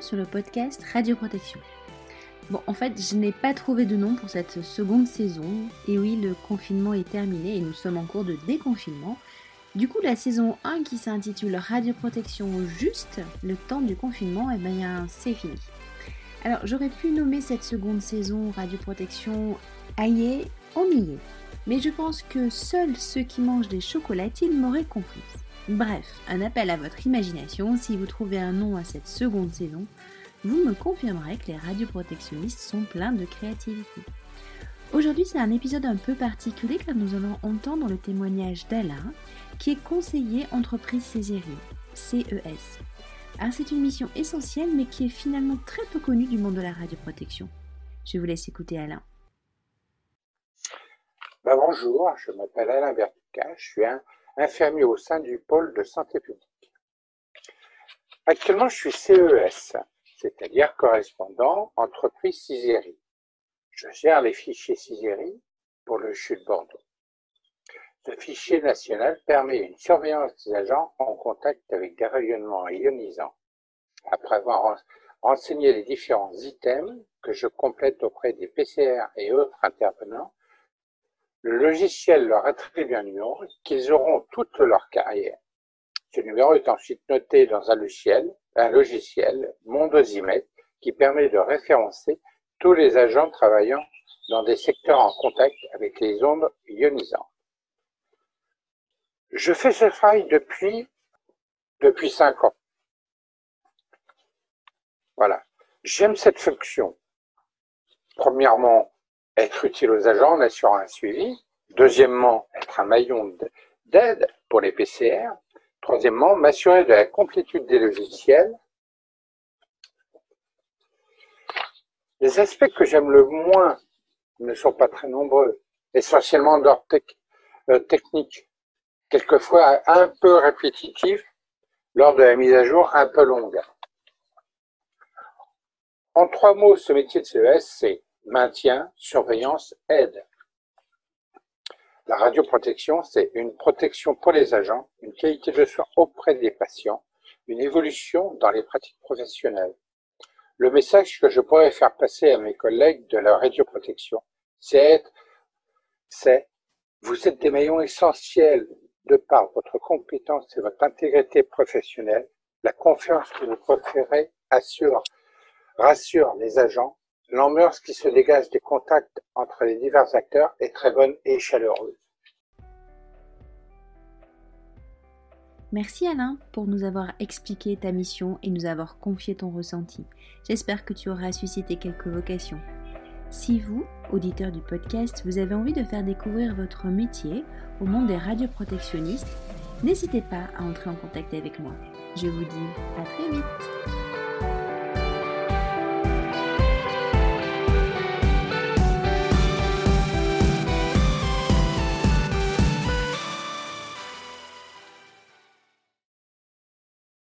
sur le podcast Radio Protection. Bon, en fait, je n'ai pas trouvé de nom pour cette seconde saison. Et oui, le confinement est terminé et nous sommes en cours de déconfinement. Du coup, la saison 1 qui s'intitule Radio Protection juste le temps du confinement, eh bien, c'est fini. Alors, j'aurais pu nommer cette seconde saison Radio Protection Aïe, ennuyé. Mais je pense que seuls ceux qui mangent des chocolatines m'auraient compris. Bref, un appel à votre imagination, si vous trouvez un nom à cette seconde saison, vous me confirmerez que les radioprotectionnistes sont pleins de créativité. Aujourd'hui, c'est un épisode un peu particulier car nous allons entendre le témoignage d'Alain, qui est conseiller entreprise Césarie, CES. Alors, c'est une mission essentielle, mais qui est finalement très peu connue du monde de la radioprotection. Je vous laisse écouter Alain. Ben, bonjour, je m'appelle Alain Bertica, je suis un infirmier au sein du pôle de santé publique. Actuellement, je suis CES, c'est-à-dire correspondant entreprise Cisérie. Je gère les fichiers Cisérie pour le CHU de Bordeaux. Ce fichier national permet une surveillance des agents en contact avec des rayonnements ionisants. Après avoir renseigné les différents items que je complète auprès des PCR et autres intervenants, le logiciel leur attribue un numéro qu'ils auront toute leur carrière. Ce numéro est ensuite noté dans un logiciel, un logiciel Mondosimètre qui permet de référencer tous les agents travaillant dans des secteurs en contact avec les ondes ionisantes. Je fais ce travail depuis, depuis cinq ans. Voilà. J'aime cette fonction. Premièrement, être utile aux agents en assurant un suivi. Deuxièmement, être un maillon d'aide pour les PCR. Troisièmement, m'assurer de la complétude des logiciels. Les aspects que j'aime le moins ne sont pas très nombreux, essentiellement d'ordre euh, technique, quelquefois un peu répétitif lors de la mise à jour un peu longue. En trois mots, ce métier de CES, c'est maintien, surveillance, aide. La radioprotection, c'est une protection pour les agents, une qualité de soins auprès des patients, une évolution dans les pratiques professionnelles. Le message que je pourrais faire passer à mes collègues de la radioprotection, c'est c'est vous êtes des maillons essentiels de par votre compétence et votre intégrité professionnelle. La confiance que vous préférez assure, rassure les agents L'ambiance qui se dégage des contacts entre les divers acteurs est très bonne et chaleureuse. Merci Alain pour nous avoir expliqué ta mission et nous avoir confié ton ressenti. J'espère que tu auras suscité quelques vocations. Si vous, auditeur du podcast, vous avez envie de faire découvrir votre métier au monde des radioprotectionnistes, n'hésitez pas à entrer en contact avec moi. Je vous dis à très vite